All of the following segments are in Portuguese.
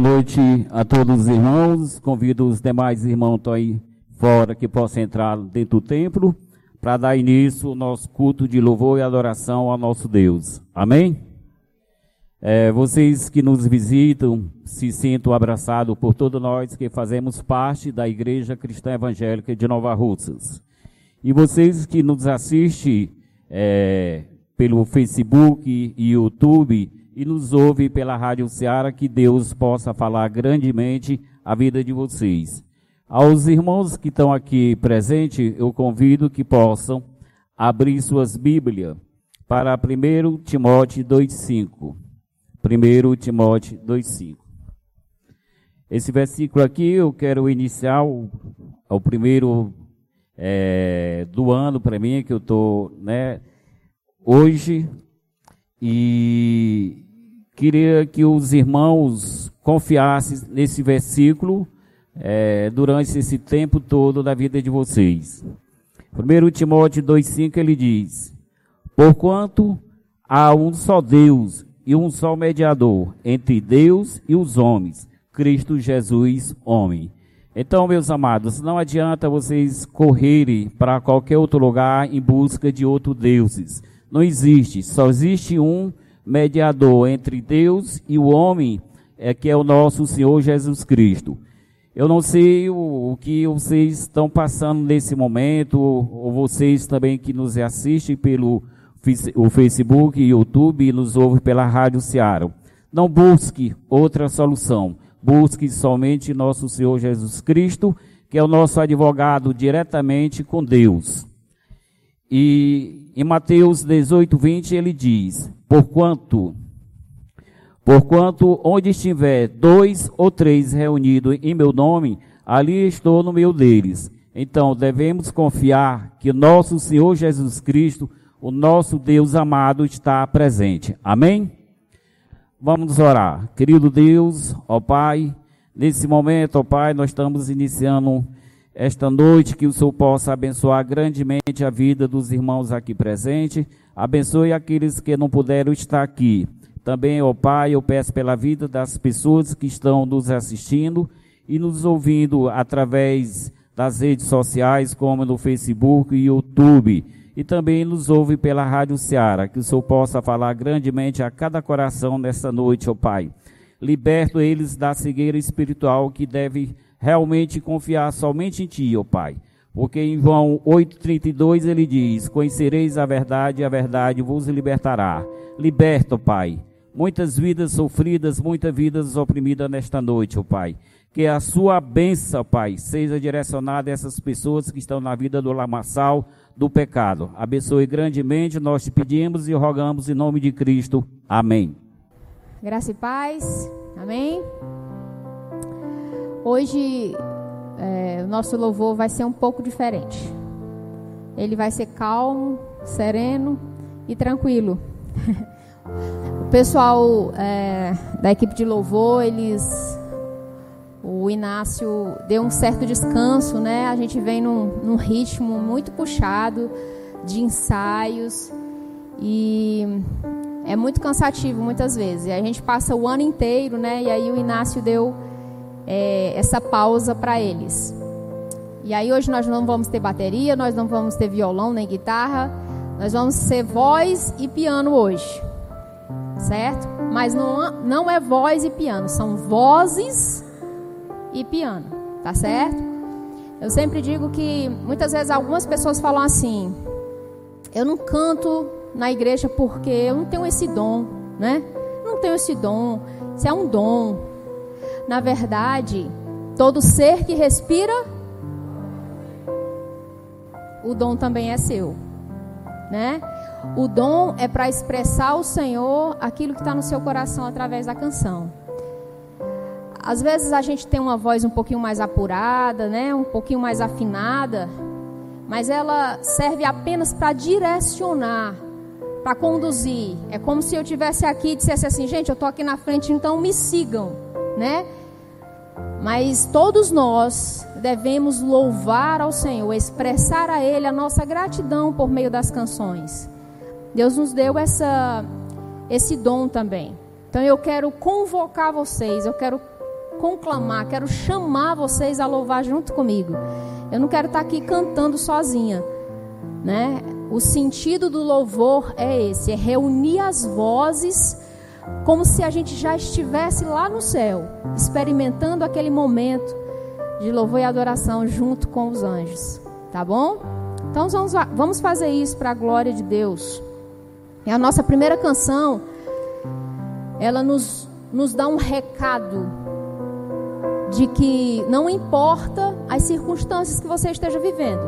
Boa noite a todos os irmãos. Convido os demais irmãos que estão aí fora que possam entrar dentro do templo para dar início ao nosso culto de louvor e adoração ao nosso Deus. Amém? É, vocês que nos visitam, se sintam abraçados por todos nós que fazemos parte da Igreja Cristã Evangélica de Nova Russas. E vocês que nos assistem é, pelo Facebook e YouTube e nos ouvem pela Rádio Ceará, que Deus possa falar grandemente a vida de vocês. Aos irmãos que estão aqui presentes, eu convido que possam abrir suas Bíblias para 1 Timóteo 2,5. 1 Timóteo 2,5. Esse versículo aqui eu quero iniciar o, o primeiro é, do ano para mim, que eu estou né, hoje, e queria que os irmãos confiassem nesse versículo é, durante esse tempo todo da vida de vocês. 1 Timóteo 2,5 ele diz: Porquanto há um só Deus e um só mediador entre Deus e os homens, Cristo Jesus, homem. Então, meus amados, não adianta vocês correrem para qualquer outro lugar em busca de outros deuses. Não existe, só existe um mediador entre Deus e o homem, é que é o nosso Senhor Jesus Cristo. Eu não sei o, o, que vocês estão passando nesse momento, ou vocês também que nos assistem pelo o Facebook, YouTube e nos ouvem pela Rádio Ceará. Não busque outra solução. Busque somente nosso Senhor Jesus Cristo, que é o nosso advogado diretamente com Deus. E em Mateus 18, 20 ele diz: Porquanto Porquanto onde estiver dois ou três reunidos em meu nome, ali estou no meio deles. Então devemos confiar que nosso Senhor Jesus Cristo, o nosso Deus amado, está presente. Amém? Vamos orar. Querido Deus, ó Pai, nesse momento, ó Pai, nós estamos iniciando esta noite, que o Senhor possa abençoar grandemente a vida dos irmãos aqui presentes. Abençoe aqueles que não puderam estar aqui. Também, ó Pai, eu peço pela vida das pessoas que estão nos assistindo e nos ouvindo através das redes sociais, como no Facebook e YouTube. E também nos ouve pela Rádio Ceará. Que o Senhor possa falar grandemente a cada coração nesta noite, ó Pai. Liberto eles da cegueira espiritual que deve realmente confiar somente em Ti, ó Pai. Porque em João 8,32 ele diz: Conhecereis a verdade e a verdade vos libertará. Liberta, ó Pai muitas vidas sofridas, muitas vidas oprimidas nesta noite, ó Pai. Que a sua bênção, Pai, seja direcionada a essas pessoas que estão na vida do lamaçal do pecado. Abençoe grandemente, nós te pedimos e rogamos em nome de Cristo. Amém. Graça e paz. Amém. Hoje é, o nosso louvor vai ser um pouco diferente. Ele vai ser calmo, sereno e tranquilo. O pessoal é, da equipe de louvor, eles. O Inácio deu um certo descanso, né? A gente vem num, num ritmo muito puxado de ensaios e é muito cansativo muitas vezes. E a gente passa o ano inteiro, né? E aí o Inácio deu é, essa pausa para eles. E aí hoje nós não vamos ter bateria, nós não vamos ter violão nem guitarra, nós vamos ser voz e piano hoje certo? Mas não, não é voz e piano, são vozes e piano, tá certo? Eu sempre digo que muitas vezes algumas pessoas falam assim: eu não canto na igreja porque eu não tenho esse dom, né? não tenho esse dom, isso é um dom. Na verdade, todo ser que respira, o dom também é seu, né? O dom é para expressar ao Senhor aquilo que está no seu coração através da canção. Às vezes a gente tem uma voz um pouquinho mais apurada, né? um pouquinho mais afinada, mas ela serve apenas para direcionar, para conduzir. É como se eu tivesse aqui e dissesse assim, gente, eu estou aqui na frente, então me sigam, né? Mas todos nós devemos louvar ao Senhor, expressar a Ele a nossa gratidão por meio das canções. Deus nos deu essa, esse dom também. Então eu quero convocar vocês, eu quero conclamar, quero chamar vocês a louvar junto comigo. Eu não quero estar aqui cantando sozinha, né? O sentido do louvor é esse, é reunir as vozes como se a gente já estivesse lá no céu, experimentando aquele momento de louvor e adoração junto com os anjos, tá bom? Então vamos, vamos fazer isso para a glória de Deus. É a nossa primeira canção, ela nos, nos dá um recado de que não importa as circunstâncias que você esteja vivendo.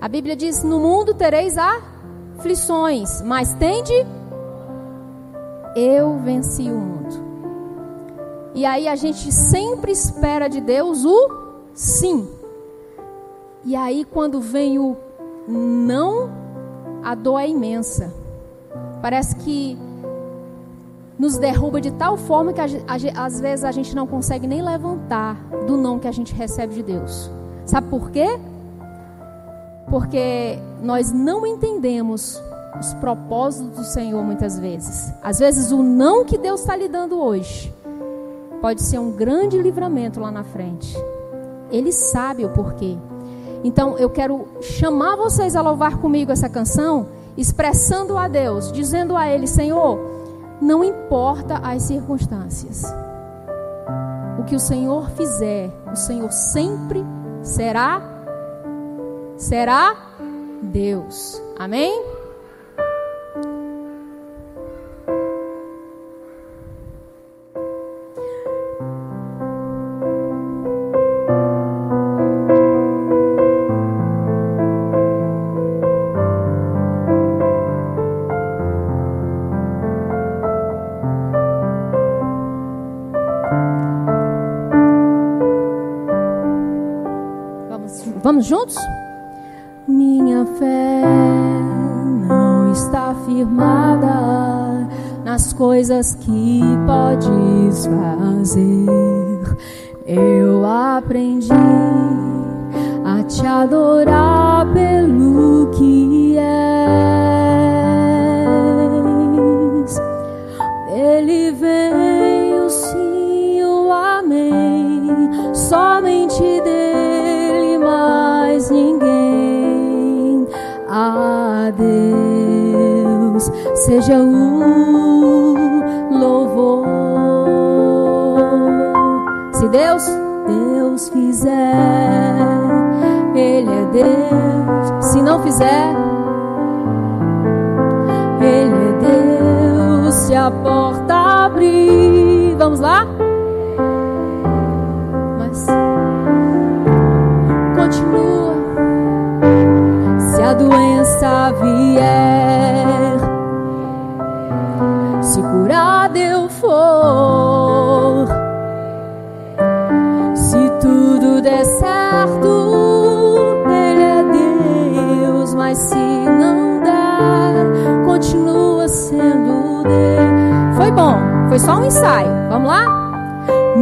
A Bíblia diz: No mundo tereis aflições, mas tende, eu venci o mundo. E aí a gente sempre espera de Deus o sim. E aí quando vem o não, a dor é imensa. Parece que nos derruba de tal forma que a, a, às vezes a gente não consegue nem levantar do não que a gente recebe de Deus. Sabe por quê? Porque nós não entendemos os propósitos do Senhor muitas vezes. Às vezes o não que Deus está lhe dando hoje pode ser um grande livramento lá na frente. Ele sabe o porquê. Então eu quero chamar vocês a louvar comigo essa canção, expressando a Deus, dizendo a Ele: Senhor, não importa as circunstâncias, o que o Senhor fizer, o Senhor sempre será, será Deus. Amém? Vamos juntos? Minha fé não está firmada nas coisas que podes fazer. Eu aprendi a te adorar pelo que és. Ele vem o sim, o amém. Somente Deus seja o louvor. Se Deus, Deus fizer, Ele é Deus. Se não fizer, Ele é Deus. Se a porta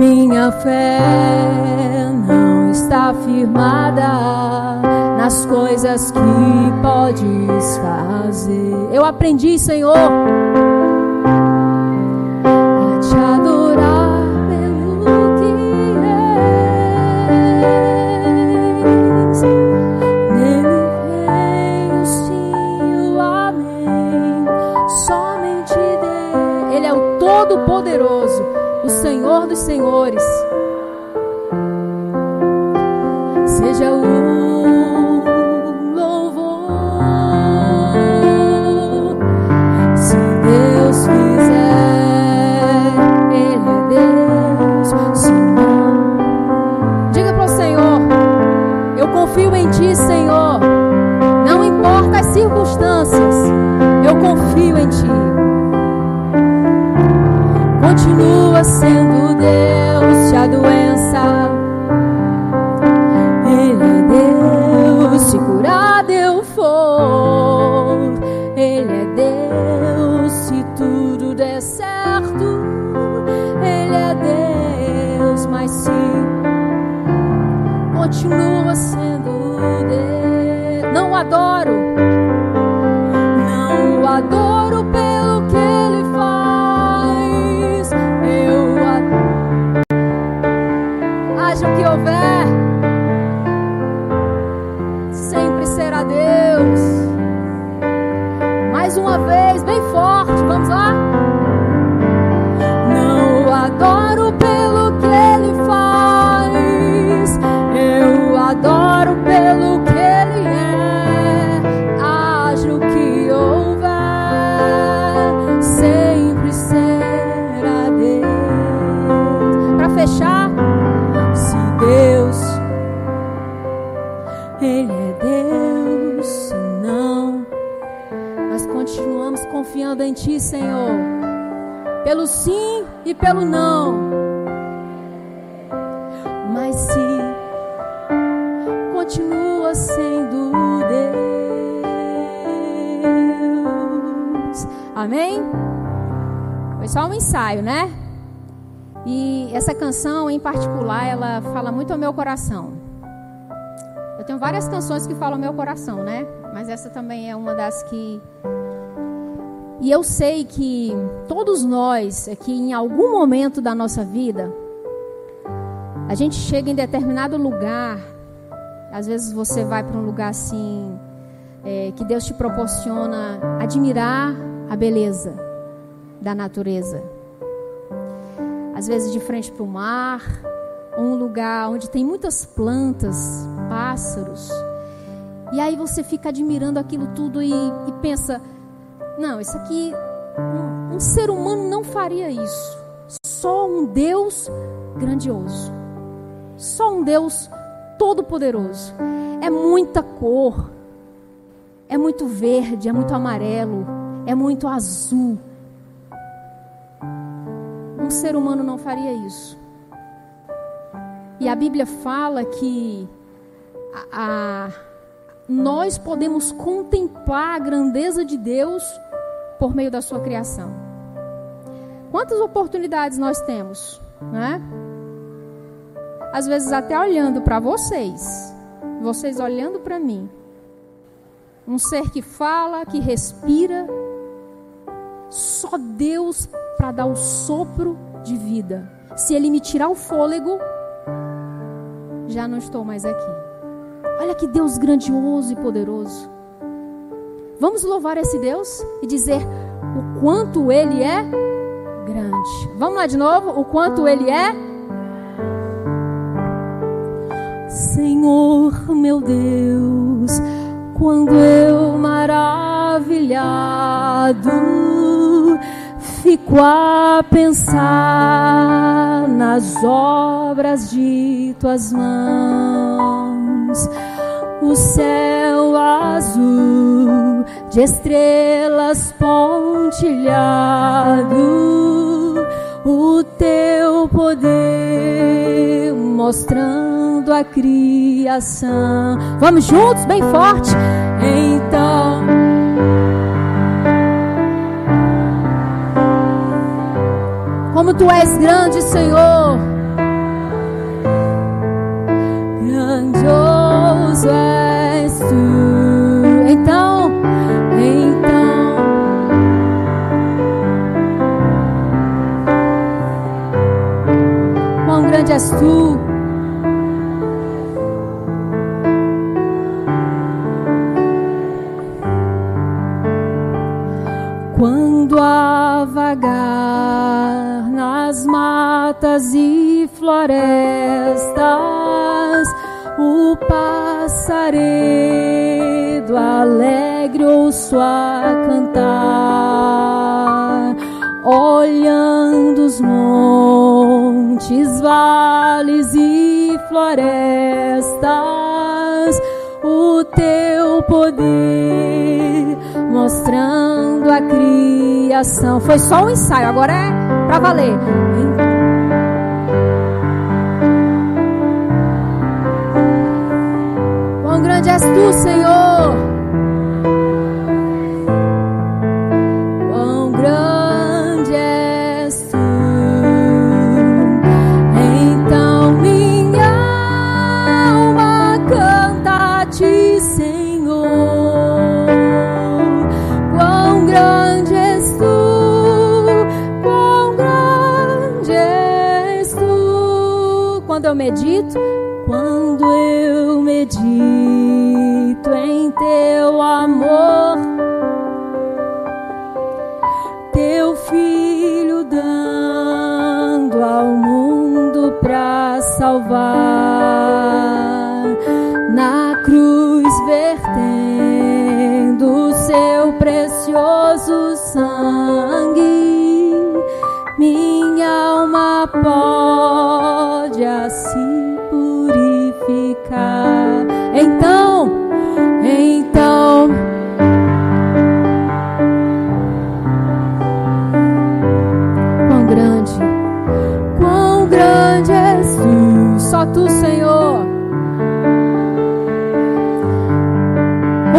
Minha fé não está firmada nas coisas que podes fazer. Eu aprendi, Senhor, a te adorar pelo que és. Nele vem o sim, amém. Somente dele. Ele é o Todo-Poderoso, Senhor dos Senhores. Seja o confio em Ti, Senhor. Não importa as circunstâncias, eu confio em Ti. Continua sendo Deus, se a doença pelo não. Mas se continua sendo Deus. Amém? Foi só um ensaio, né? E essa canção em particular, ela fala muito ao meu coração. Eu tenho várias canções que falam ao meu coração, né? Mas essa também é uma das que e eu sei que todos nós, aqui em algum momento da nossa vida, a gente chega em determinado lugar. Às vezes você vai para um lugar assim, é, que Deus te proporciona admirar a beleza da natureza. Às vezes de frente para o mar, ou um lugar onde tem muitas plantas, pássaros. E aí você fica admirando aquilo tudo e, e pensa: não, isso aqui, um, um ser humano não faria isso. Só um Deus grandioso. Só um Deus todo-poderoso. É muita cor. É muito verde, é muito amarelo, é muito azul. Um ser humano não faria isso. E a Bíblia fala que a, a nós podemos contemplar a grandeza de Deus por meio da sua criação. Quantas oportunidades nós temos, né? Às vezes até olhando para vocês, vocês olhando para mim. Um ser que fala, que respira, só Deus para dar o sopro de vida. Se ele me tirar o fôlego, já não estou mais aqui. Olha que Deus grandioso e poderoso. Vamos louvar esse Deus e dizer o quanto Ele é grande. Vamos lá de novo? O quanto Ele é. Senhor meu Deus, quando eu maravilhado fico a pensar nas obras de tuas mãos o céu azul de estrelas pontilhado, o teu poder mostrando a criação. Vamos juntos, bem forte. Então. Como tu és grande, Senhor. Grandioso é então, então. Quão grande és tu. Quando a vagar matas e florestas, o passaredo alegre ouço a cantar, olhando os montes, vales e florestas, o teu poder criação. Foi só um ensaio, agora é para valer. grande és tu, Senhor. Quando eu medito, quando eu medito teu amor, teu filho dando ao mundo para salvar, na cruz vertendo seu precioso sangue, minha alma pode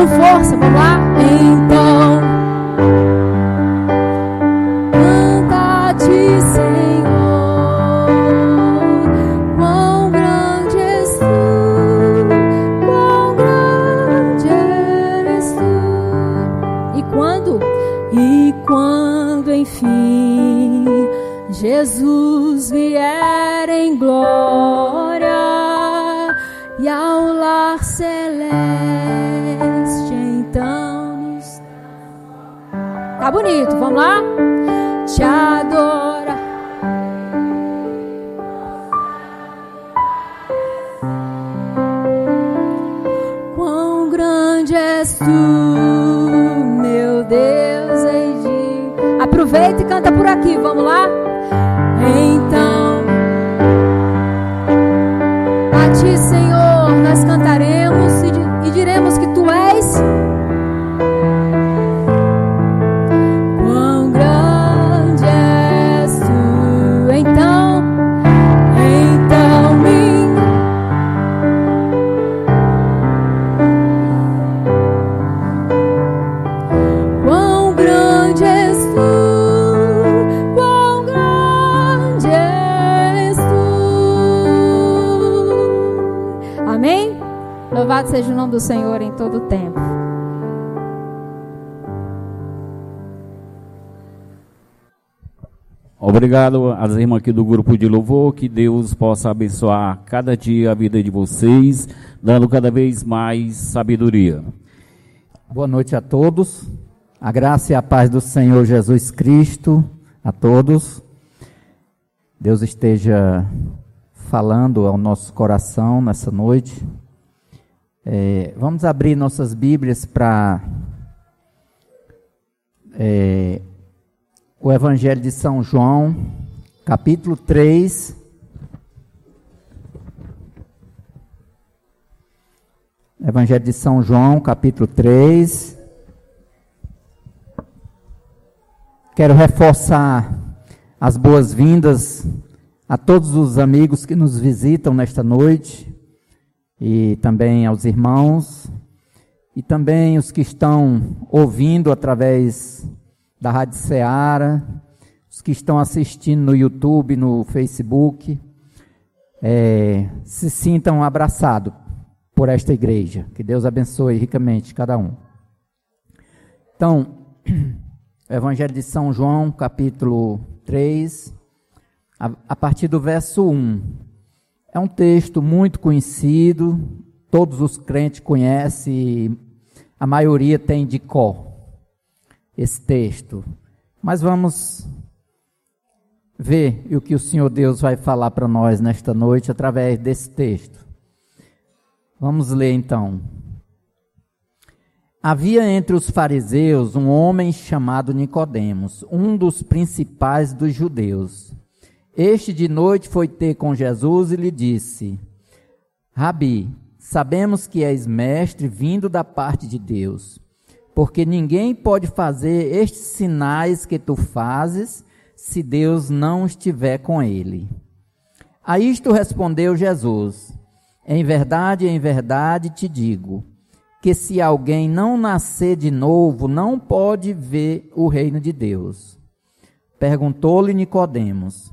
Com força, vamos lá? Bonito, vamos lá? Te adora. Quão grande és tu, meu Deus, Aproveita e canta por aqui, vamos lá? Do Senhor em todo o tempo. Obrigado às irmãs aqui do grupo de louvor, que Deus possa abençoar cada dia a vida de vocês, dando cada vez mais sabedoria. Boa noite a todos. A graça e a paz do Senhor Jesus Cristo a todos. Deus esteja falando ao nosso coração nessa noite. É, vamos abrir nossas Bíblias para é, o Evangelho de São João, capítulo 3. Evangelho de São João, capítulo 3. Quero reforçar as boas-vindas a todos os amigos que nos visitam nesta noite e também aos irmãos e também os que estão ouvindo através da Rádio Ceará, os que estão assistindo no YouTube, no Facebook, é, se sintam abraçados por esta igreja. Que Deus abençoe ricamente cada um. Então, Evangelho de São João, capítulo 3, a, a partir do verso 1. É um texto muito conhecido, todos os crentes conhecem, a maioria tem de cor esse texto. Mas vamos ver o que o Senhor Deus vai falar para nós nesta noite através desse texto. Vamos ler então. Havia entre os fariseus um homem chamado Nicodemos, um dos principais dos judeus. Este de noite foi ter com Jesus e lhe disse: Rabi, sabemos que és mestre vindo da parte de Deus, porque ninguém pode fazer estes sinais que tu fazes se Deus não estiver com ele. A isto respondeu Jesus: Em verdade, em verdade te digo, que se alguém não nascer de novo, não pode ver o reino de Deus. Perguntou-lhe Nicodemos: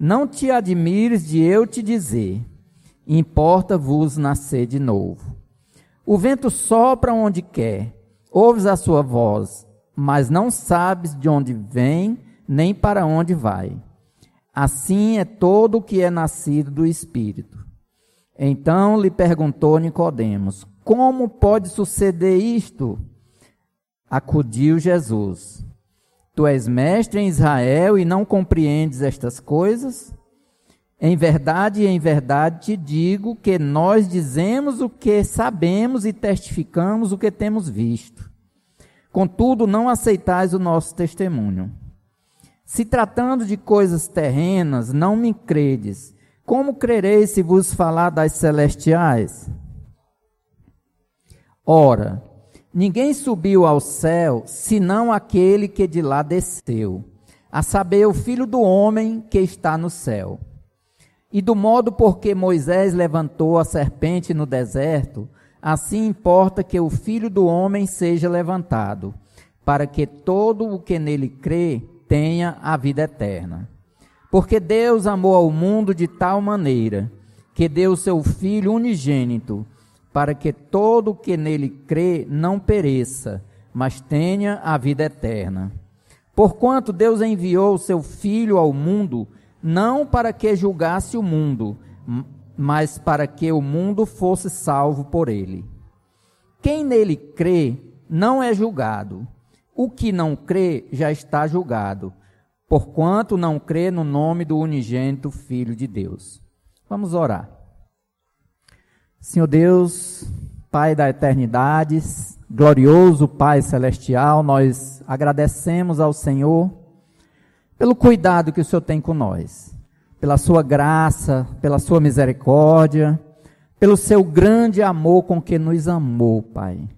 Não te admires de eu te dizer, importa-vos nascer de novo. O vento sopra onde quer, ouves a sua voz, mas não sabes de onde vem, nem para onde vai. Assim é todo o que é nascido do Espírito. Então lhe perguntou Nicodemos: Como pode suceder isto? Acudiu Jesus. Tu és mestre em Israel e não compreendes estas coisas? Em verdade, em verdade te digo que nós dizemos o que sabemos e testificamos o que temos visto. Contudo, não aceitais o nosso testemunho. Se tratando de coisas terrenas, não me credes. Como crereis se vos falar das celestiais? Ora, ninguém subiu ao céu senão aquele que de lá desceu, a saber, o Filho do homem que está no céu. E do modo por que Moisés levantou a serpente no deserto, assim importa que o filho do homem seja levantado, para que todo o que nele crê tenha a vida eterna. Porque Deus amou ao mundo de tal maneira que deu seu Filho unigênito, para que todo o que nele crê não pereça, mas tenha a vida eterna. Porquanto Deus enviou o seu Filho ao mundo não para que julgasse o mundo, mas para que o mundo fosse salvo por ele. Quem nele crê não é julgado. O que não crê já está julgado, porquanto não crê no nome do unigênito Filho de Deus. Vamos orar. Senhor Deus, Pai da eternidade, glorioso Pai celestial, nós agradecemos ao Senhor pelo cuidado que o Senhor tem com nós, pela sua graça, pela sua misericórdia, pelo seu grande amor com que nos amou, Pai.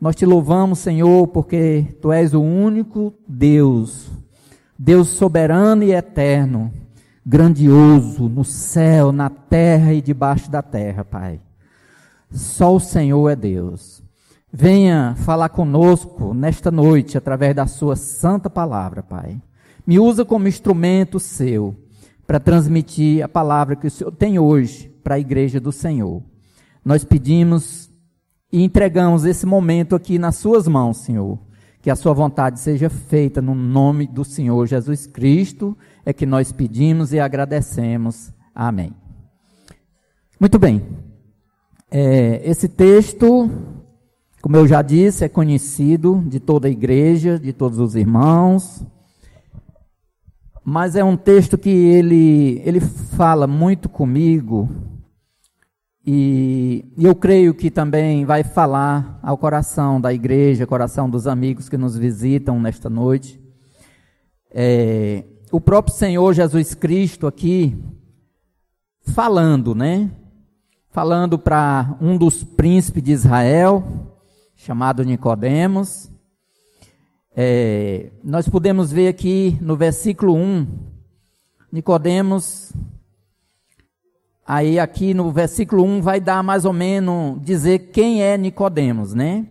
Nós te louvamos, Senhor, porque tu és o único Deus, Deus soberano e eterno, grandioso no céu, na terra e debaixo da terra, Pai. Só o Senhor é Deus. Venha falar conosco nesta noite através da sua santa palavra, Pai. Me usa como instrumento seu para transmitir a palavra que o Senhor tem hoje para a igreja do Senhor. Nós pedimos e entregamos esse momento aqui nas suas mãos, Senhor. Que a sua vontade seja feita no nome do Senhor Jesus Cristo, é que nós pedimos e agradecemos. Amém. Muito bem. É, esse texto, como eu já disse, é conhecido de toda a igreja, de todos os irmãos mas é um texto que ele, ele fala muito comigo e, eu creio que também vai falar ao coração da igreja, coração dos amigos que nos visitam nesta noite. É, o próprio Senhor Jesus Cristo aqui falando, né? Falando para um dos príncipes de Israel, chamado Nicodemos, é, nós podemos ver aqui no versículo 1, Nicodemos, aí aqui no versículo 1 vai dar mais ou menos dizer quem é Nicodemos, né?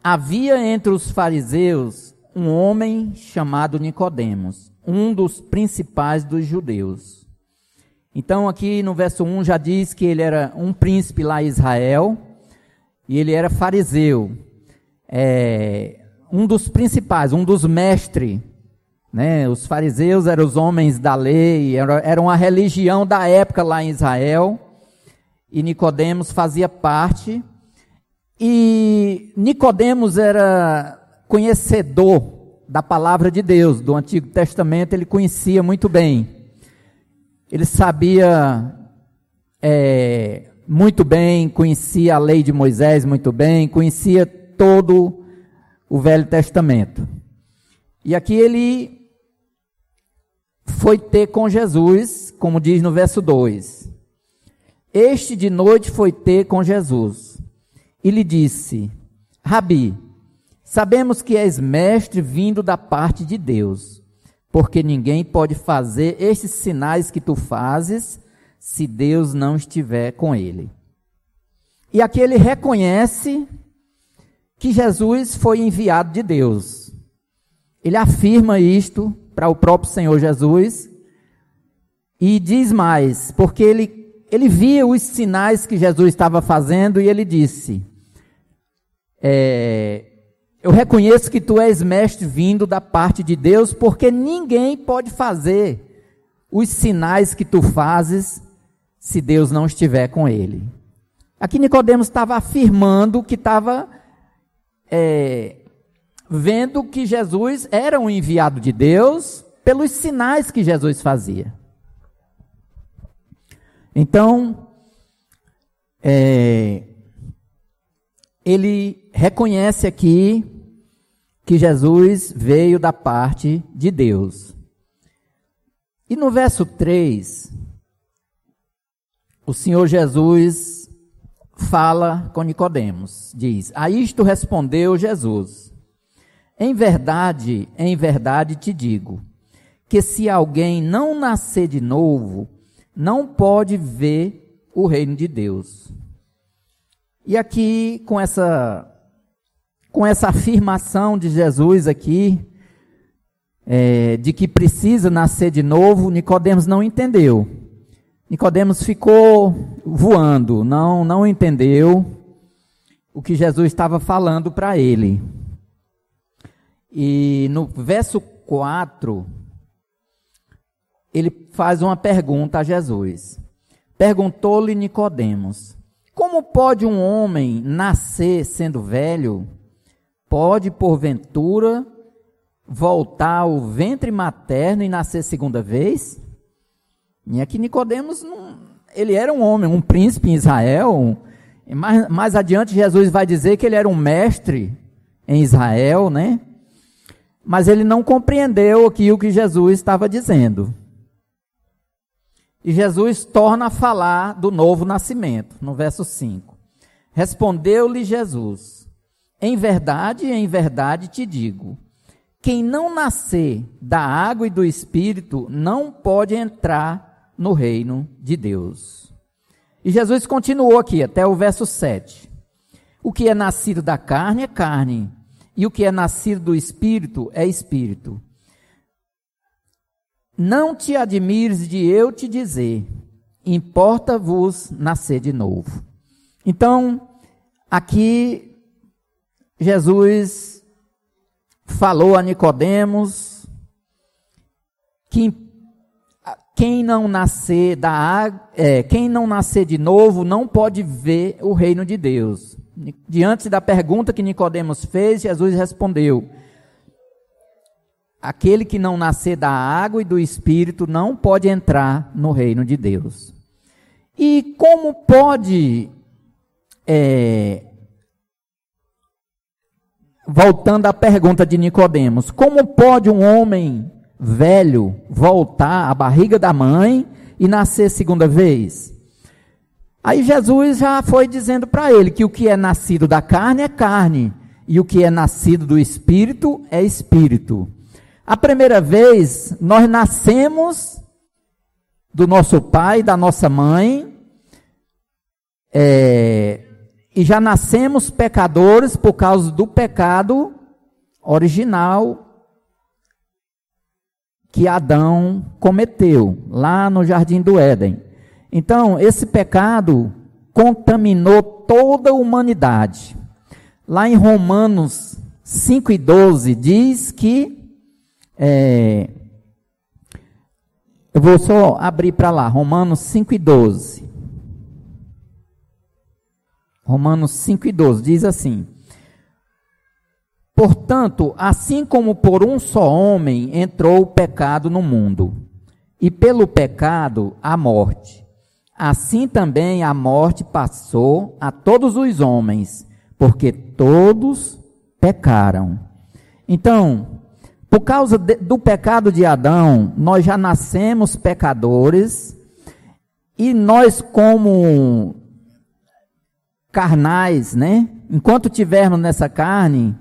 Havia entre os fariseus um homem chamado Nicodemos, um dos principais dos judeus. Então aqui no verso 1 já diz que ele era um príncipe lá em Israel e ele era fariseu. É, um dos principais, um dos mestres. Né? Os fariseus eram os homens da lei, era, era uma religião da época lá em Israel. E Nicodemos fazia parte. E Nicodemos era conhecedor da palavra de Deus, do Antigo Testamento, ele conhecia muito bem. Ele sabia é, muito bem, conhecia a lei de Moisés muito bem, conhecia todo o Velho Testamento. E aqui ele foi ter com Jesus, como diz no verso 2. Este de noite foi ter com Jesus e lhe disse: Rabi, sabemos que és mestre vindo da parte de Deus, porque ninguém pode fazer estes sinais que tu fazes se Deus não estiver com ele. E aqui ele reconhece que Jesus foi enviado de Deus. Ele afirma isto para o próprio Senhor Jesus e diz mais, porque ele, ele via os sinais que Jesus estava fazendo e ele disse: é, Eu reconheço que tu és mestre vindo da parte de Deus, porque ninguém pode fazer os sinais que tu fazes se Deus não estiver com ele. Aqui Nicodemos estava afirmando que estava é, vendo que Jesus era um enviado de Deus pelos sinais que Jesus fazia. Então, é, ele reconhece aqui que Jesus veio da parte de Deus. E no verso 3, o Senhor Jesus fala com Nicodemos, diz: A isto respondeu Jesus: Em verdade, em verdade te digo, que se alguém não nascer de novo, não pode ver o reino de Deus. E aqui com essa com essa afirmação de Jesus aqui, é, de que precisa nascer de novo, Nicodemos não entendeu. Nicodemos ficou voando, não, não entendeu o que Jesus estava falando para ele. E no verso 4, ele faz uma pergunta a Jesus. Perguntou-lhe Nicodemos: Como pode um homem nascer sendo velho? Pode porventura voltar ao ventre materno e nascer segunda vez? E aqui Nicodemos, não, ele era um homem, um príncipe em Israel. Mais, mais adiante Jesus vai dizer que ele era um mestre em Israel, né? Mas ele não compreendeu aqui o que Jesus estava dizendo. E Jesus torna a falar do novo nascimento, no verso 5. Respondeu-lhe Jesus: Em verdade, em verdade te digo, quem não nascer da água e do espírito não pode entrar no reino de Deus. E Jesus continuou aqui até o verso 7. O que é nascido da carne é carne, e o que é nascido do espírito é espírito. Não te admires de eu te dizer, importa-vos nascer de novo. Então, aqui Jesus falou a Nicodemos que quem não nascer da é, quem não nascer de novo não pode ver o reino de Deus. Diante da pergunta que Nicodemos fez, Jesus respondeu: Aquele que não nascer da água e do espírito não pode entrar no reino de Deus. E como pode é, voltando à pergunta de Nicodemos, como pode um homem velho voltar à barriga da mãe e nascer segunda vez? Aí Jesus já foi dizendo para ele que o que é nascido da carne é carne e o que é nascido do espírito é espírito. A primeira vez nós nascemos do nosso pai, da nossa mãe, é, e já nascemos pecadores por causa do pecado original que Adão cometeu lá no jardim do Éden. Então, esse pecado contaminou toda a humanidade. Lá em Romanos 5 e 12 diz que é, eu vou só abrir para lá, Romanos 5 e 12. Romanos 5 e 12 diz assim: Portanto, assim como por um só homem entrou o pecado no mundo, e pelo pecado a morte, assim também a morte passou a todos os homens, porque todos pecaram. Então, por causa de, do pecado de Adão, nós já nascemos pecadores, e nós, como carnais, né? Enquanto tivermos nessa carne,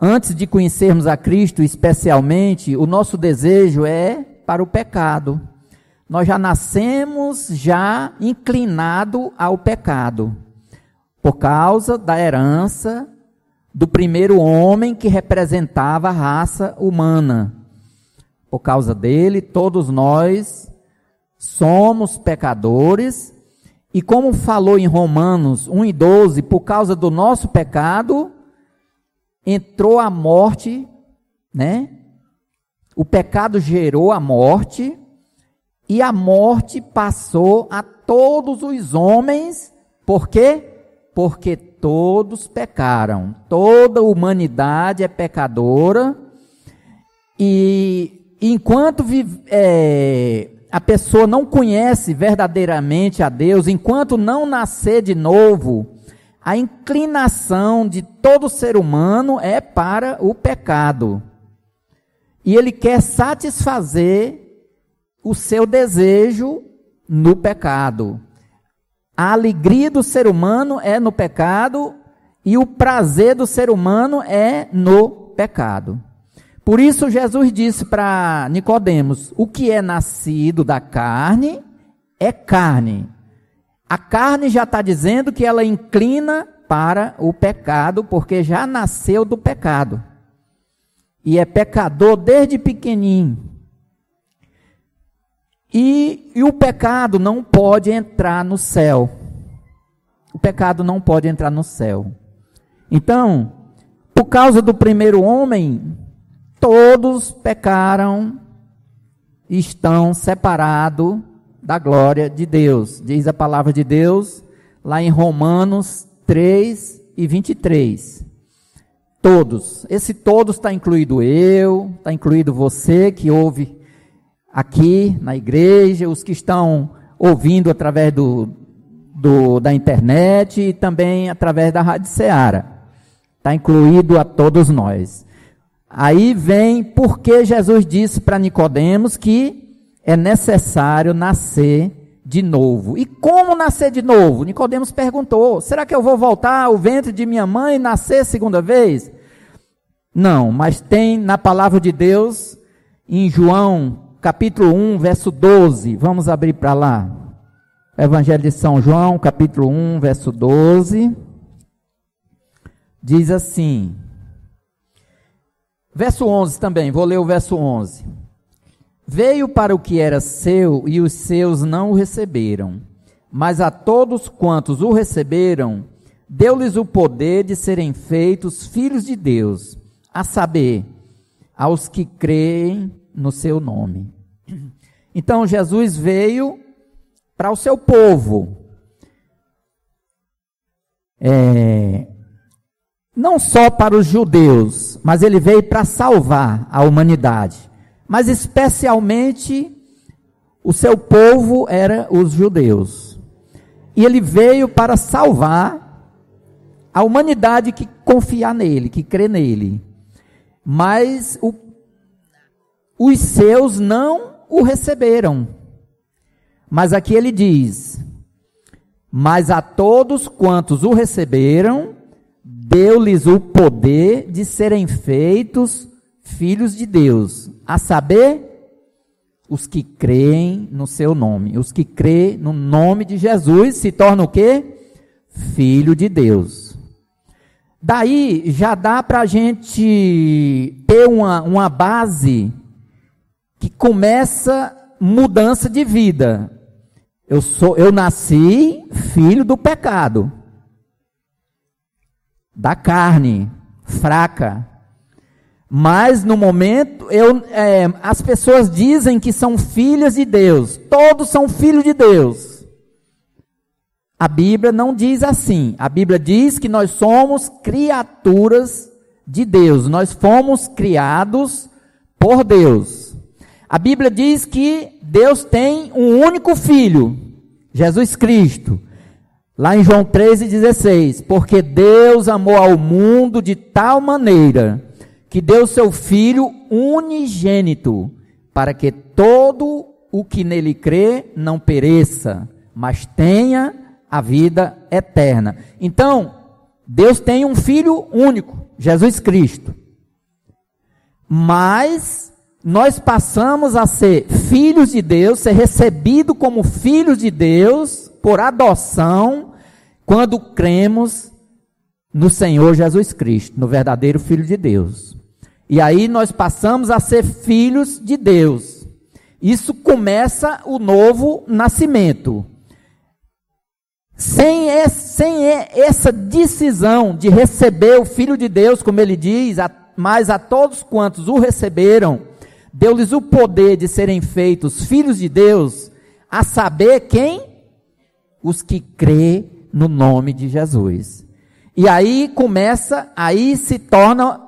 antes de conhecermos a Cristo especialmente, o nosso desejo é para o pecado. Nós já nascemos já inclinado ao pecado, por causa da herança do primeiro homem que representava a raça humana. Por causa dele, todos nós somos pecadores e como falou em Romanos 1 e 12, por causa do nosso pecado, entrou a morte, né? O pecado gerou a morte, e a morte passou a todos os homens, por quê? Porque todos pecaram, toda a humanidade é pecadora, e enquanto vive, é, a pessoa não conhece verdadeiramente a Deus, enquanto não nascer de novo, a inclinação de todo ser humano é para o pecado. E ele quer satisfazer o seu desejo no pecado. A alegria do ser humano é no pecado e o prazer do ser humano é no pecado. Por isso Jesus disse para Nicodemos: o que é nascido da carne é carne, a carne já está dizendo que ela inclina para o pecado, porque já nasceu do pecado. E é pecador desde pequenininho. E, e o pecado não pode entrar no céu. O pecado não pode entrar no céu. Então, por causa do primeiro homem, todos pecaram e estão separados da glória de Deus. Diz a palavra de Deus lá em Romanos 3 e 23. Todos. Esse todos está incluído eu, está incluído você que ouve aqui na igreja, os que estão ouvindo através do, do, da internet e também através da Rádio Ceará. Está incluído a todos nós. Aí vem porque Jesus disse para Nicodemos que é necessário nascer de novo. E como nascer de novo? Nicodemos perguntou: será que eu vou voltar ao ventre de minha mãe e nascer segunda vez? Não, mas tem na palavra de Deus, em João, capítulo 1, verso 12. Vamos abrir para lá. Evangelho de São João, capítulo 1, verso 12. Diz assim. Verso 11 também, vou ler o verso 11. Veio para o que era seu e os seus não o receberam. Mas a todos quantos o receberam, deu-lhes o poder de serem feitos filhos de Deus, a saber, aos que creem no seu nome. Então Jesus veio para o seu povo. É, não só para os judeus, mas ele veio para salvar a humanidade mas especialmente o seu povo era os judeus. E ele veio para salvar a humanidade que confiar nele, que crê nele. Mas o, os seus não o receberam. Mas aqui ele diz: Mas a todos quantos o receberam, deu-lhes o poder de serem feitos filhos de Deus, a saber, os que creem no seu nome. Os que creem no nome de Jesus se tornam o quê? Filho de Deus. Daí já dá para a gente ter uma, uma base que começa mudança de vida. Eu sou, eu nasci filho do pecado, da carne fraca, mas no momento, eu, é, as pessoas dizem que são filhas de Deus. Todos são filhos de Deus. A Bíblia não diz assim. A Bíblia diz que nós somos criaturas de Deus. Nós fomos criados por Deus. A Bíblia diz que Deus tem um único filho, Jesus Cristo. Lá em João 13,16. Porque Deus amou ao mundo de tal maneira que deu seu Filho unigênito, para que todo o que nele crê não pereça, mas tenha a vida eterna. Então, Deus tem um Filho único, Jesus Cristo. Mas nós passamos a ser filhos de Deus, ser recebido como filhos de Deus por adoção, quando cremos no Senhor Jesus Cristo, no verdadeiro Filho de Deus. E aí nós passamos a ser filhos de Deus. Isso começa o novo nascimento. Sem, esse, sem essa decisão de receber o Filho de Deus, como ele diz, mas a todos quantos o receberam, deu-lhes o poder de serem feitos filhos de Deus, a saber quem? Os que crê no nome de Jesus. E aí começa, aí se torna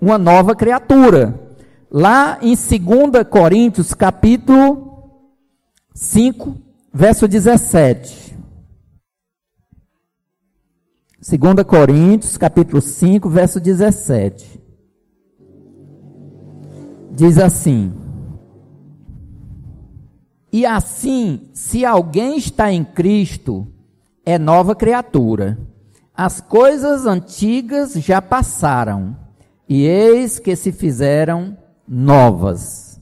uma nova criatura. Lá em 2 Coríntios, capítulo 5, verso 17. 2 Coríntios, capítulo 5, verso 17. Diz assim: E assim, se alguém está em Cristo, é nova criatura. As coisas antigas já passaram, e eis que se fizeram novas.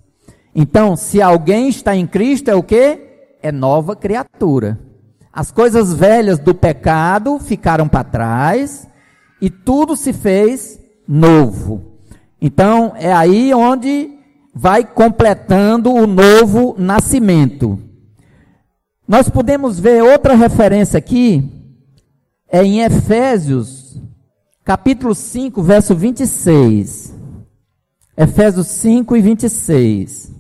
Então, se alguém está em Cristo, é o que? É nova criatura. As coisas velhas do pecado ficaram para trás e tudo se fez novo. Então, é aí onde vai completando o novo nascimento. Nós podemos ver outra referência aqui, é em Efésios, capítulo 5, verso 26. Efésios 5 e 26.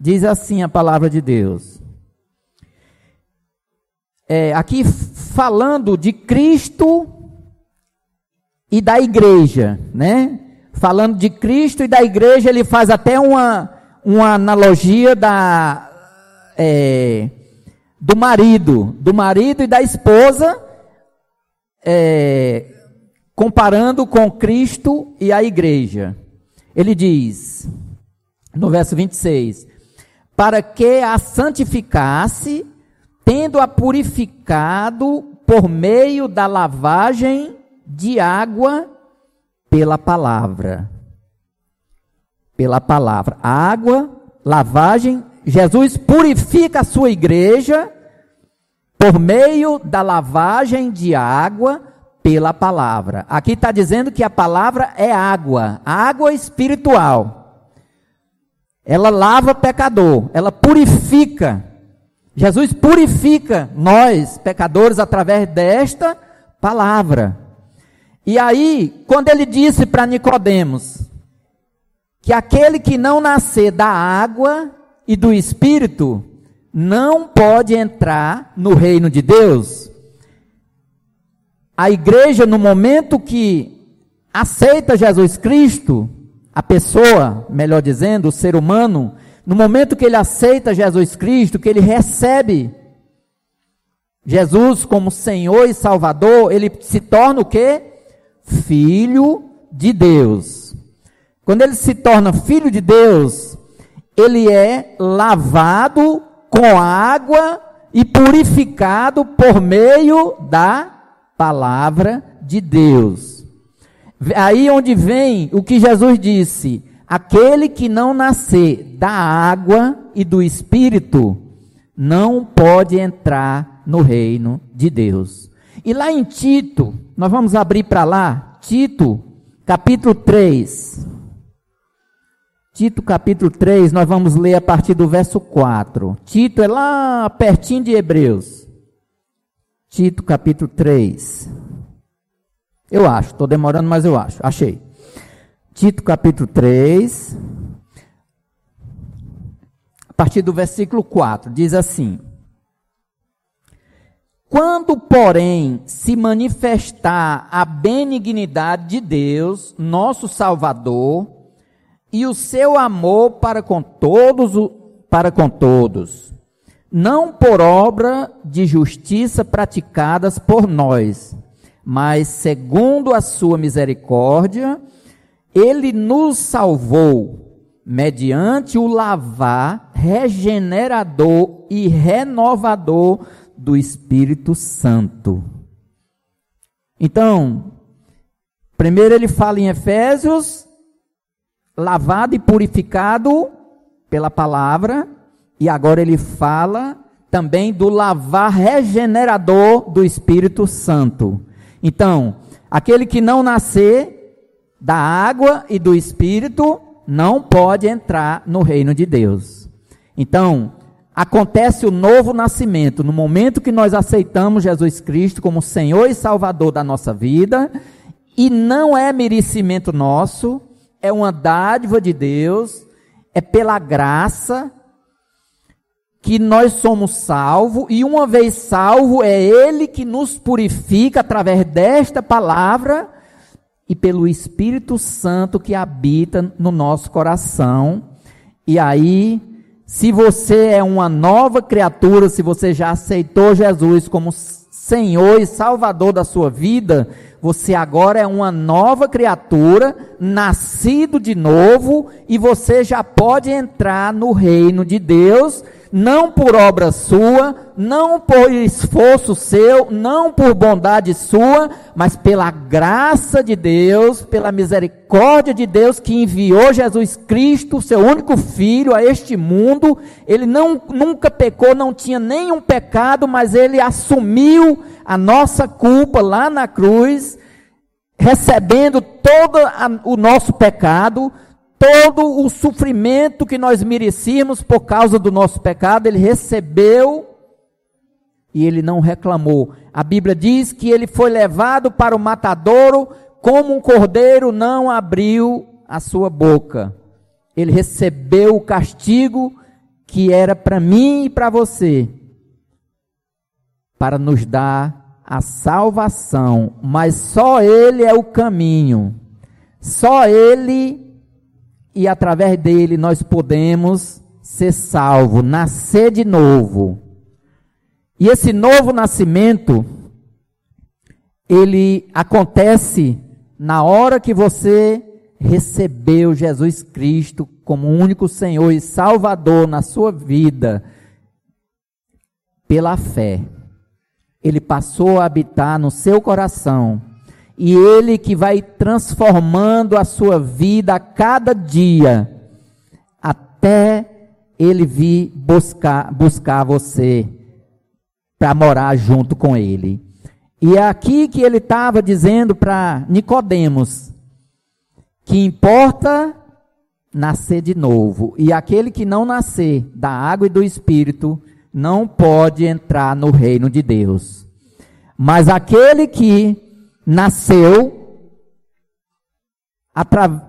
Diz assim a palavra de Deus. É, aqui falando de Cristo e da igreja, né? Falando de Cristo e da igreja, ele faz até uma, uma analogia da, é, do marido, do marido e da esposa, é, comparando com Cristo e a igreja. Ele diz, no verso 26, para que a santificasse, tendo-a purificado por meio da lavagem de água pela palavra. Pela palavra. Água, lavagem, Jesus purifica a sua igreja por meio da lavagem de água pela palavra. Aqui está dizendo que a palavra é água, água espiritual. Ela lava pecador, ela purifica. Jesus purifica nós, pecadores, através desta palavra. E aí, quando ele disse para Nicodemos que aquele que não nascer da água e do espírito não pode entrar no reino de Deus. A igreja, no momento que aceita Jesus Cristo, a pessoa, melhor dizendo, o ser humano, no momento que ele aceita Jesus Cristo, que ele recebe Jesus como Senhor e Salvador, ele se torna o quê? Filho de Deus. Quando ele se torna filho de Deus, ele é lavado com água e purificado por meio da palavra de Deus. Aí onde vem o que Jesus disse: aquele que não nascer da água e do espírito não pode entrar no reino de Deus. E lá em Tito, nós vamos abrir para lá, Tito, capítulo 3. Tito capítulo 3, nós vamos ler a partir do verso 4. Tito é lá pertinho de Hebreus. Tito capítulo 3. Eu acho, estou demorando, mas eu acho. Achei. Tito capítulo 3. A partir do versículo 4, diz assim: Quando, porém, se manifestar a benignidade de Deus, nosso Salvador, e o seu amor para com todos, para com todos, não por obra de justiça praticadas por nós, mas segundo a sua misericórdia, ele nos salvou mediante o lavar regenerador e renovador do Espírito Santo. Então, primeiro ele fala em Efésios lavado e purificado pela palavra, e agora ele fala também do lavar regenerador do Espírito Santo. Então, aquele que não nascer da água e do Espírito não pode entrar no reino de Deus. Então, acontece o novo nascimento no momento que nós aceitamos Jesus Cristo como Senhor e Salvador da nossa vida, e não é merecimento nosso, é uma dádiva de Deus, é pela graça que nós somos salvos, e uma vez salvo, é Ele que nos purifica através desta palavra e pelo Espírito Santo que habita no nosso coração. E aí, Se você é uma nova criatura, se você já aceitou Jesus como Senhor e Salvador da sua vida, você agora é uma nova criatura, nascido de novo, e você já pode entrar no reino de Deus, não por obra sua, não por esforço seu, não por bondade sua, mas pela graça de Deus, pela misericórdia de Deus que enviou Jesus Cristo, seu único filho, a este mundo. Ele não, nunca pecou, não tinha nenhum pecado, mas ele assumiu a nossa culpa lá na cruz, recebendo todo a, o nosso pecado, todo o sofrimento que nós merecíamos por causa do nosso pecado, ele recebeu e ele não reclamou. A Bíblia diz que ele foi levado para o matadouro, como um cordeiro não abriu a sua boca. Ele recebeu o castigo que era para mim e para você, para nos dar a salvação, mas só Ele é o caminho. Só Ele e através dele nós podemos ser salvos, nascer de novo. E esse novo nascimento, ele acontece na hora que você recebeu Jesus Cristo como único Senhor e Salvador na sua vida, pela fé ele passou a habitar no seu coração. E ele que vai transformando a sua vida a cada dia, até ele vir buscar, buscar você para morar junto com ele. E é aqui que ele estava dizendo para Nicodemos que importa nascer de novo. E aquele que não nascer da água e do espírito não pode entrar no reino de Deus. Mas aquele que nasceu,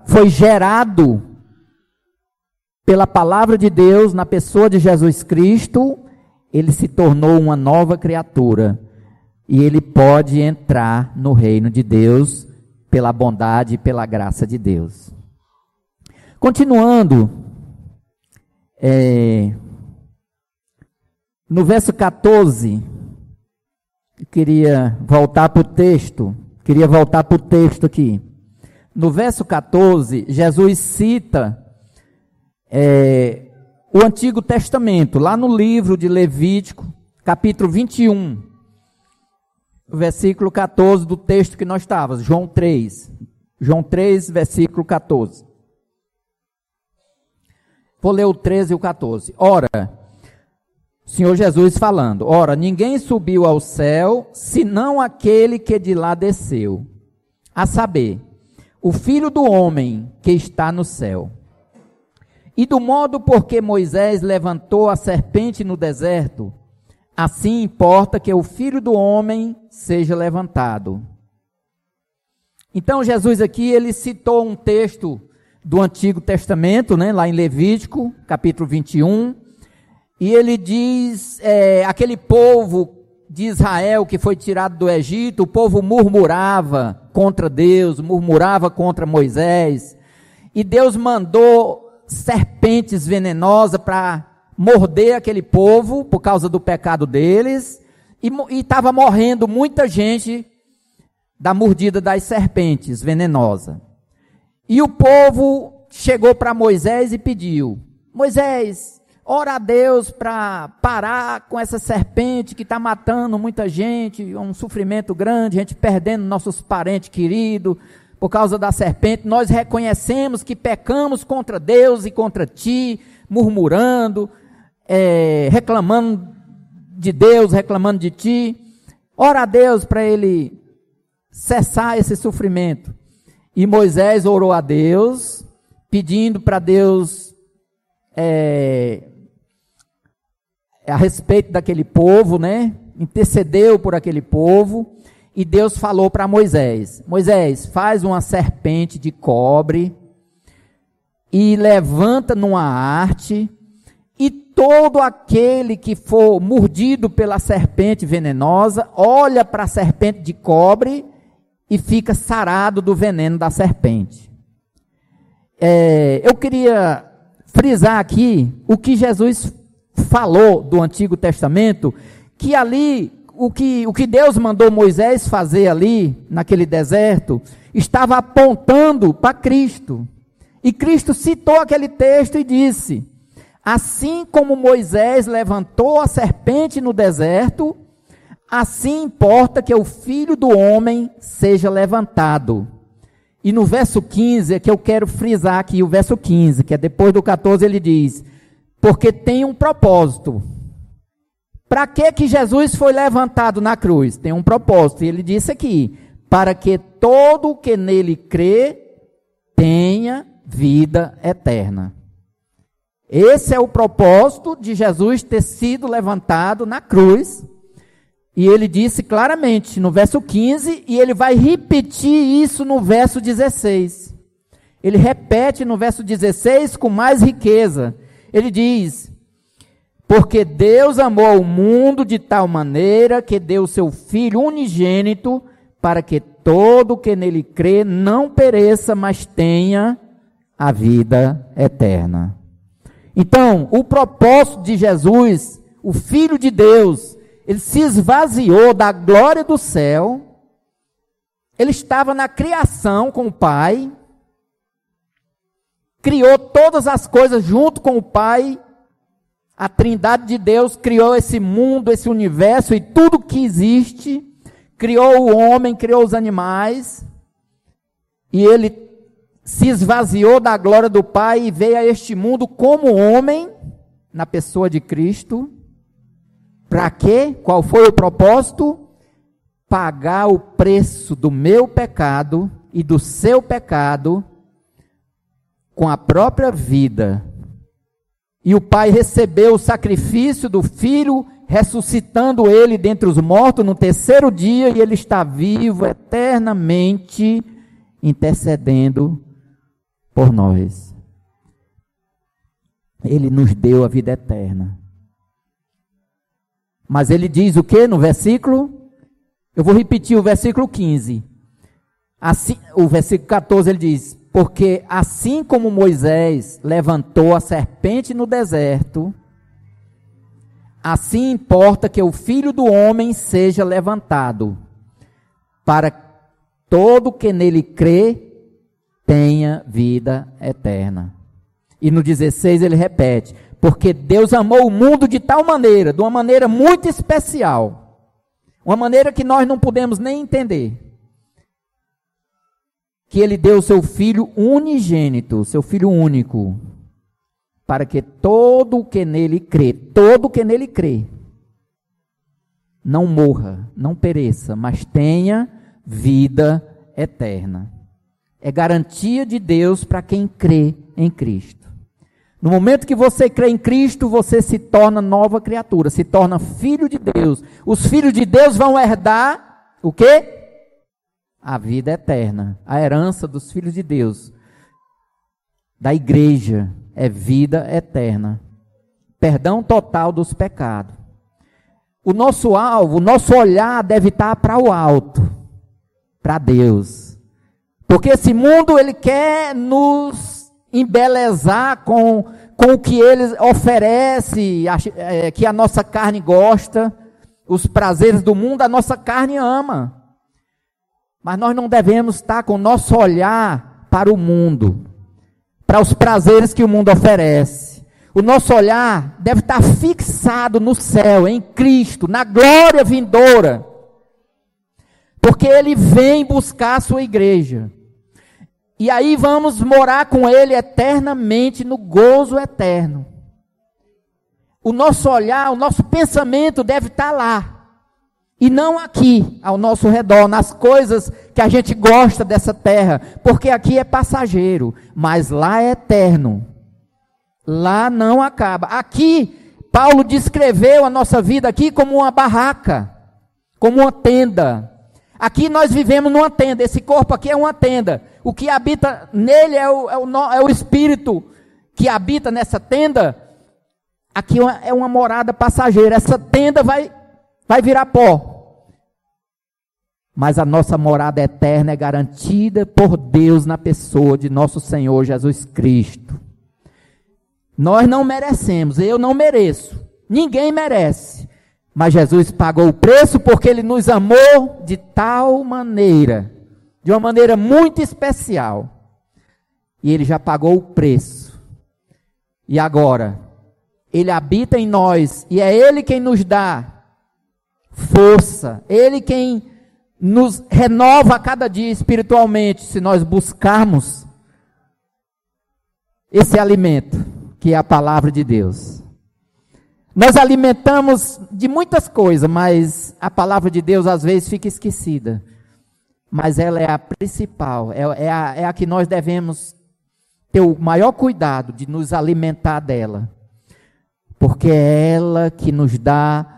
foi gerado pela palavra de Deus na pessoa de Jesus Cristo, ele se tornou uma nova criatura. E ele pode entrar no reino de Deus pela bondade e pela graça de Deus. Continuando, é, no verso 14, queria voltar para o texto, queria voltar para o texto aqui. No verso 14, Jesus cita é, o Antigo Testamento, lá no livro de Levítico, capítulo 21, versículo 14 do texto que nós estávamos, João 3. João 3, versículo 14. Vou ler o 13 e o 14. Ora, Senhor Jesus falando: Ora, ninguém subiu ao céu senão aquele que de lá desceu, a saber, o Filho do homem que está no céu. E do modo por que Moisés levantou a serpente no deserto, assim importa que o Filho do homem seja levantado. Então Jesus aqui ele citou um texto do Antigo Testamento, né, lá em Levítico, capítulo 21, e ele diz: é, aquele povo de Israel que foi tirado do Egito, o povo murmurava contra Deus, murmurava contra Moisés. E Deus mandou serpentes venenosas para morder aquele povo por causa do pecado deles. E estava morrendo muita gente da mordida das serpentes venenosas. E o povo chegou para Moisés e pediu: Moisés, Ora a Deus para parar com essa serpente que está matando muita gente, um sofrimento grande, gente perdendo nossos parentes queridos por causa da serpente. Nós reconhecemos que pecamos contra Deus e contra ti, murmurando, é, reclamando de Deus, reclamando de ti. Ora a Deus para ele cessar esse sofrimento. E Moisés orou a Deus, pedindo para Deus é, a respeito daquele povo, né? Intercedeu por aquele povo. E Deus falou para Moisés: Moisés, faz uma serpente de cobre e levanta numa arte, e todo aquele que for mordido pela serpente venenosa, olha para a serpente de cobre e fica sarado do veneno da serpente. É, eu queria frisar aqui o que Jesus falou do Antigo Testamento, que ali o que, o que Deus mandou Moisés fazer ali, naquele deserto, estava apontando para Cristo. E Cristo citou aquele texto e disse: Assim como Moisés levantou a serpente no deserto, assim importa que o filho do homem seja levantado. E no verso 15 é que eu quero frisar aqui, o verso 15, que é depois do 14, ele diz: Porque tem um propósito. Para que que Jesus foi levantado na cruz? Tem um propósito. E ele disse aqui: para que todo o que nele crê tenha vida eterna. Esse é o propósito de Jesus ter sido levantado na cruz. E ele disse claramente no verso 15, e ele vai repetir isso no verso 16. Ele repete no verso 16 com mais riqueza. Ele diz: porque Deus amou o mundo de tal maneira que deu seu Filho unigênito para que todo que nele crê não pereça, mas tenha a vida eterna. Então, o propósito de Jesus, o Filho de Deus, ele se esvaziou da glória do céu, ele estava na criação com o Pai, criou todas as coisas junto com o Pai, a Trindade de Deus criou esse mundo, esse universo e tudo que existe, criou o homem, criou os animais, e ele se esvaziou da glória do Pai e veio a este mundo como homem, na pessoa de Cristo. Para quê? Qual foi o propósito? Pagar o preço do meu pecado e do seu pecado com a própria vida e o pai recebeu o sacrifício do filho, ressuscitando ele dentre os mortos no terceiro dia, e ele está vivo eternamente, intercedendo por nós. Ele nos deu a vida eterna. Mas ele diz o que no versículo? Eu vou repetir o versículo 15. Assim, o versículo 14 ele diz: porque assim como Moisés levantou a serpente no deserto, assim importa que o filho do homem seja levantado, para todo que nele crê tenha vida eterna. E no 16 ele repete: porque Deus amou o mundo de tal maneira, de uma maneira muito especial, uma maneira que nós não podemos nem entender que ele deu o seu filho unigênito, seu filho único, para que todo o que nele crê, todo o que nele crê, não morra, não pereça, mas tenha vida eterna. É garantia de Deus para quem crê em Cristo. No momento que você crê em Cristo, você se torna nova criatura, se torna filho de Deus. Os filhos de Deus vão herdar o quê? A vida eterna, a herança dos filhos de Deus, da igreja, é vida eterna. Perdão total dos pecados. O nosso alvo, o nosso olhar deve estar para o alto, para Deus. Porque esse mundo ele quer nos embelezar com, com o que ele oferece, é, que a nossa carne gosta, os prazeres do mundo, a nossa carne ama. Mas nós não devemos estar com o nosso olhar para o mundo, para os prazeres que o mundo oferece. O nosso olhar deve estar fixado no céu, em Cristo, na glória vindoura. Porque Ele vem buscar a sua igreja. E aí vamos morar com Ele eternamente no gozo eterno. O nosso olhar, o nosso pensamento deve estar lá. E não aqui, ao nosso redor, nas coisas que a gente gosta dessa terra, porque aqui é passageiro, mas lá é eterno. Lá não acaba. Aqui, Paulo descreveu a nossa vida aqui como uma barraca, como uma tenda. Aqui nós vivemos numa tenda, esse corpo aqui é uma tenda. O que habita nele é o, é o, é o espírito que habita nessa tenda. Aqui é uma morada passageira. Essa tenda vai, vai virar pó. Mas a nossa morada eterna é garantida por Deus na pessoa de nosso Senhor Jesus Cristo. Nós não merecemos, eu não mereço, ninguém merece. Mas Jesus pagou o preço porque ele nos amou de tal maneira, de uma maneira muito especial. E ele já pagou o preço. E agora, ele habita em nós e é ele quem nos dá força, ele quem nos renova a cada dia espiritualmente, se nós buscarmos esse alimento, que é a palavra de Deus. Nós alimentamos de muitas coisas, mas a palavra de Deus às vezes fica esquecida. Mas ela é a principal, é, é, a, é a que nós devemos ter o maior cuidado de nos alimentar dela. Porque é ela que nos dá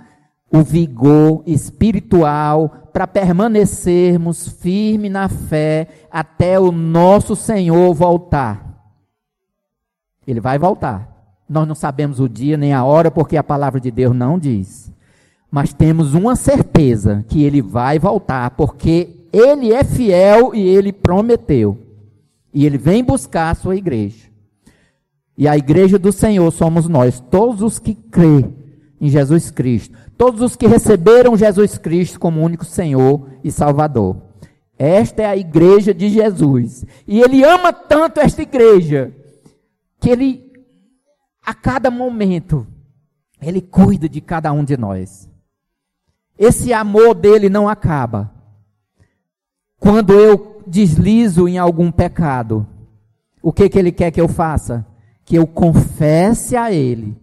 o vigor espiritual para permanecermos firmes na fé até o nosso Senhor voltar. Ele vai voltar. Nós não sabemos o dia nem a hora, porque a palavra de Deus não diz. Mas temos uma certeza que ele vai voltar, porque ele é fiel e ele prometeu. E ele vem buscar a sua igreja. E a igreja do Senhor somos nós, todos os que crê em Jesus Cristo, todos os que receberam Jesus Cristo como único Senhor e Salvador. Esta é a igreja de Jesus. E ele ama tanto esta igreja que ele, a cada momento, ele cuida de cada um de nós. Esse amor dele não acaba. Quando eu deslizo em algum pecado, o que, que ele quer que eu faça? Que eu confesse a ele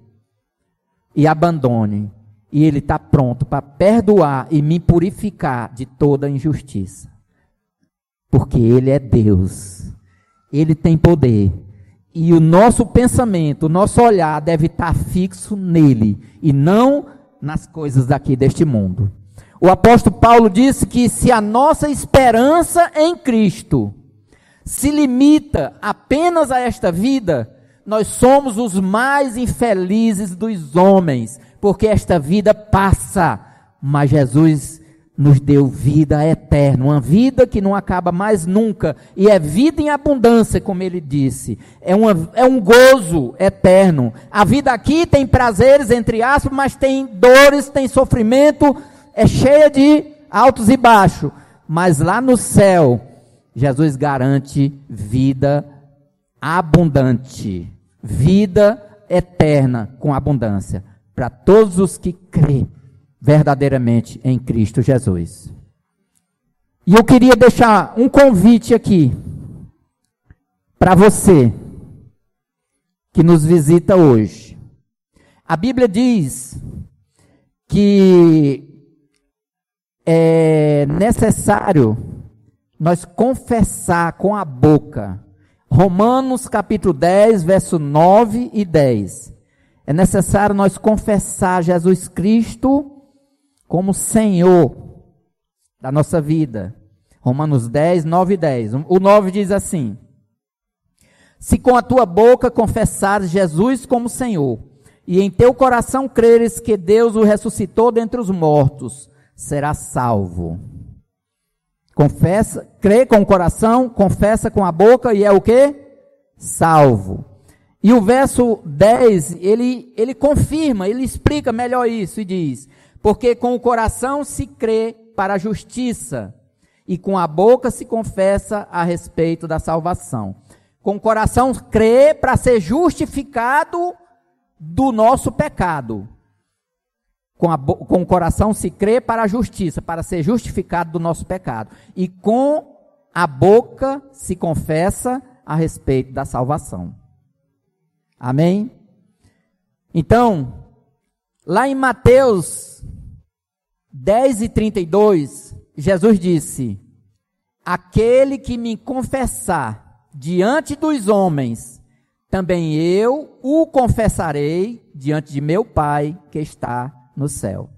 e abandone. E ele está pronto para perdoar e me purificar de toda injustiça. Porque ele é Deus. Ele tem poder. E o nosso pensamento, o nosso olhar deve estar fixo nele e não nas coisas daqui deste mundo. O apóstolo Paulo disse que se a nossa esperança em Cristo se limita apenas a esta vida, nós somos os mais infelizes dos homens, porque esta vida passa, mas Jesus nos deu vida eterna, uma vida que não acaba mais nunca, e é vida em abundância, como ele disse. É, uma, é um gozo eterno. A vida aqui tem prazeres, entre aspas, mas tem dores, tem sofrimento, é cheia de altos e baixos. Mas lá no céu, Jesus garante vida abundante, vida eterna com abundância, para todos os que creem verdadeiramente em Cristo Jesus. E eu queria deixar um convite aqui para você que nos visita hoje. A Bíblia diz que é necessário nós confessar com a boca. Romanos capítulo 10, verso 9 e 10. É necessário nós confessar Jesus Cristo como Senhor da nossa vida. Romanos 10, 9 e 10. O 9 diz assim: Se com a tua boca confessares Jesus como Senhor, e em teu coração creres que Deus o ressuscitou dentre os mortos, serás salvo. Confessa, crê com o coração, confessa com a boca e é o que? Salvo. E o verso 10, ele, ele confirma, ele explica melhor isso e diz: porque com o coração se crê para a justiça e com a boca se confessa a respeito da salvação. Com o coração crê para ser justificado do nosso pecado. Com, a, com o coração se crê para a justiça, para ser justificado do nosso pecado. E com a boca se confessa a respeito da salvação. Amém? Então, lá em Mateus 10 e 32, Jesus disse: Aquele que me confessar diante dos homens, também eu o confessarei diante de meu Pai que está no céu.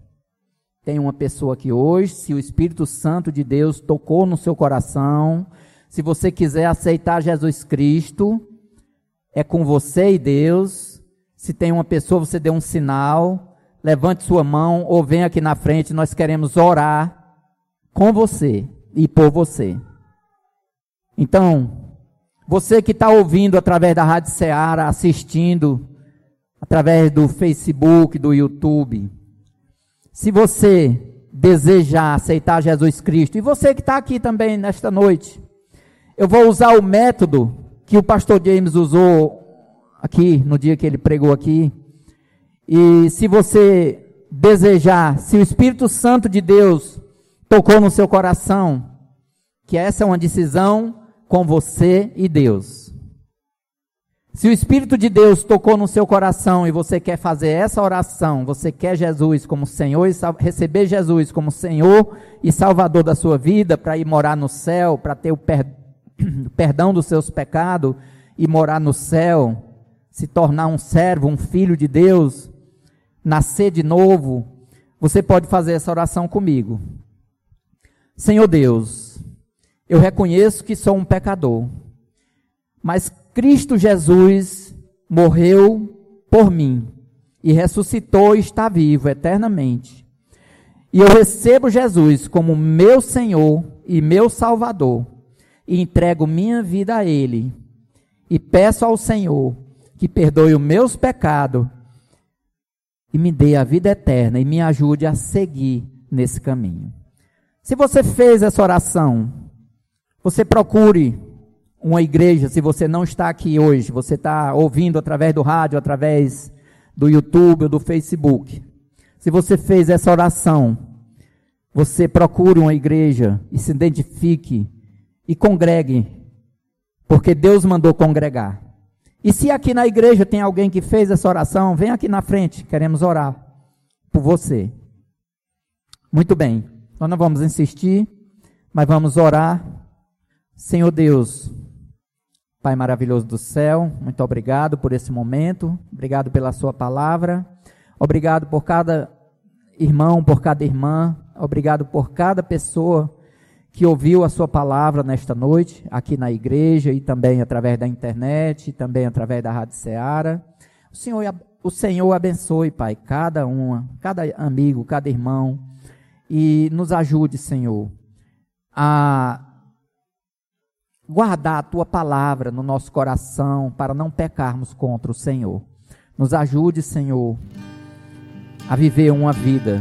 Tem uma pessoa aqui hoje, se o Espírito Santo de Deus tocou no seu coração, se você quiser aceitar Jesus Cristo, é com você e Deus. Se tem uma pessoa, você dê um sinal levante sua mão ou venha aqui na frente, nós queremos orar com você e por você. Então, você que está ouvindo através da Rádio Ceará, assistindo através do Facebook, do YouTube. Se você desejar aceitar Jesus Cristo, e você que está aqui também nesta noite, eu vou usar o método que o pastor James usou aqui, no dia que ele pregou aqui. E se você desejar, se o Espírito Santo de Deus tocou no seu coração, que essa é uma decisão com você e Deus. Se o Espírito de Deus tocou no seu coração e você quer fazer essa oração, você quer Jesus como Senhor e receber Jesus como Senhor e Salvador da sua vida para ir morar no céu, para ter o per perdão dos seus pecados e morar no céu, se tornar um servo, um filho de Deus, nascer de novo, você pode fazer essa oração comigo. Senhor Deus, eu reconheço que sou um pecador, mas Cristo Jesus morreu por mim e ressuscitou e está vivo eternamente. E eu recebo Jesus como meu Senhor e meu Salvador e entrego minha vida a Ele e peço ao Senhor que perdoe os meus pecados e me dê a vida eterna e me ajude a seguir nesse caminho. Se você fez essa oração, você procure uma igreja, se você não está aqui hoje, você está ouvindo através do rádio, através do YouTube ou do Facebook. Se você fez essa oração, você procure uma igreja e se identifique e congregue, porque Deus mandou congregar. E se aqui na igreja tem alguém que fez essa oração, vem aqui na frente, queremos orar por você. Muito bem, nós não vamos insistir, mas vamos orar. Senhor Deus, Pai maravilhoso do céu, muito obrigado por esse momento, obrigado pela Sua palavra, obrigado por cada irmão, por cada irmã, obrigado por cada pessoa que ouviu a Sua palavra nesta noite, aqui na igreja e também através da internet, e também através da Rádio Ceará. O Senhor, o Senhor abençoe, Pai, cada uma, cada amigo, cada irmão, e nos ajude, Senhor, a guardar a tua palavra no nosso coração para não pecarmos contra o Senhor. Nos ajude, Senhor, a viver uma vida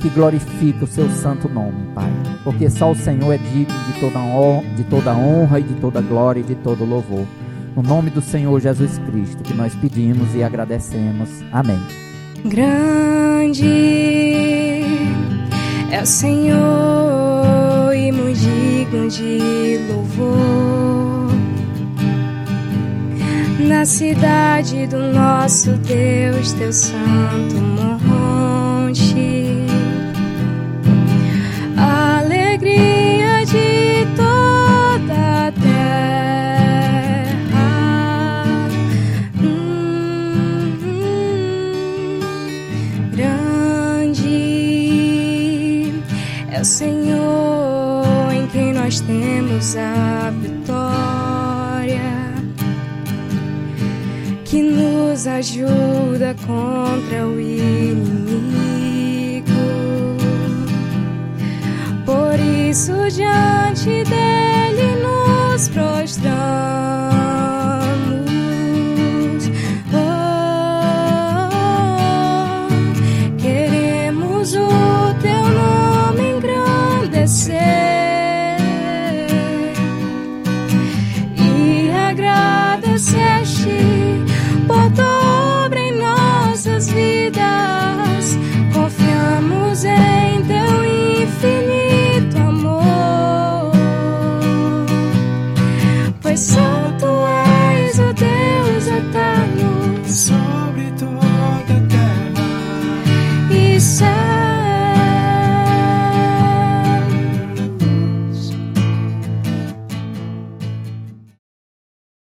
que glorifique o seu santo nome, Pai. Porque só o Senhor é digno de toda honra, de toda honra e de toda glória e de todo louvor. No nome do Senhor Jesus Cristo, que nós pedimos e agradecemos. Amém. Grande é o Senhor muito digno de louvor. Na cidade do nosso Deus, teu santo monte. A alegria de toda a terra. Hum, hum, grande é o Senhor nós temos a vitória que nos ajuda contra o inimigo. Por isso, diante dele nos prostramos